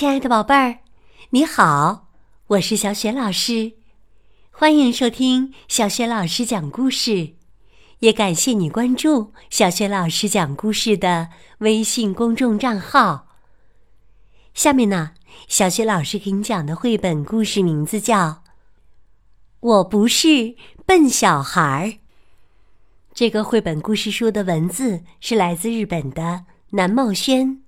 亲爱的宝贝儿，你好，我是小雪老师，欢迎收听小雪老师讲故事，也感谢你关注小雪老师讲故事的微信公众账号。下面呢，小雪老师给你讲的绘本故事名字叫《我不是笨小孩》。这个绘本故事书的文字是来自日本的南茂轩。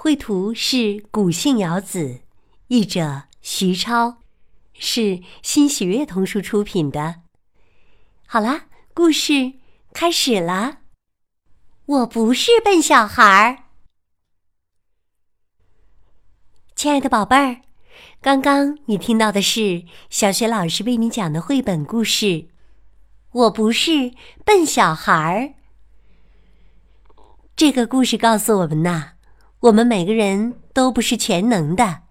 绘图是古信遥子，译者徐超，是新喜悦童书出品的。好啦，故事开始了。我不是笨小孩儿，亲爱的宝贝儿，刚刚你听到的是小学老师为你讲的绘本故事。我不是笨小孩儿。这个故事告诉我们呐。我们每个人都不是全能的，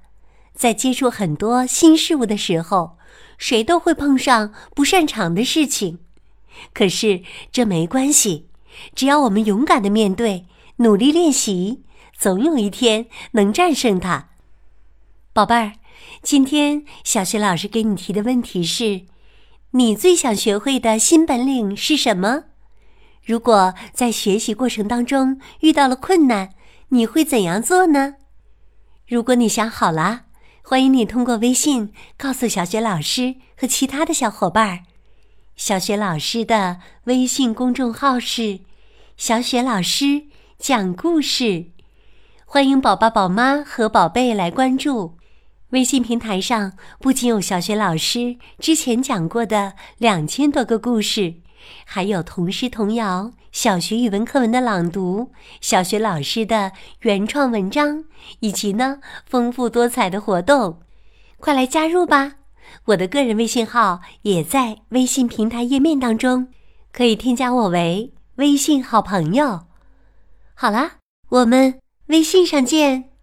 在接触很多新事物的时候，谁都会碰上不擅长的事情。可是这没关系，只要我们勇敢的面对，努力练习，总有一天能战胜它。宝贝儿，今天小学老师给你提的问题是：你最想学会的新本领是什么？如果在学习过程当中遇到了困难，你会怎样做呢？如果你想好了，欢迎你通过微信告诉小雪老师和其他的小伙伴儿。小雪老师的微信公众号是“小雪老师讲故事”，欢迎宝宝、宝妈和宝贝来关注。微信平台上不仅有小雪老师之前讲过的两千多个故事，还有童诗童谣。小学语文课文的朗读，小学老师的原创文章，以及呢丰富多彩的活动，快来加入吧！我的个人微信号也在微信平台页面当中，可以添加我为微信好朋友。好啦，我们微信上见。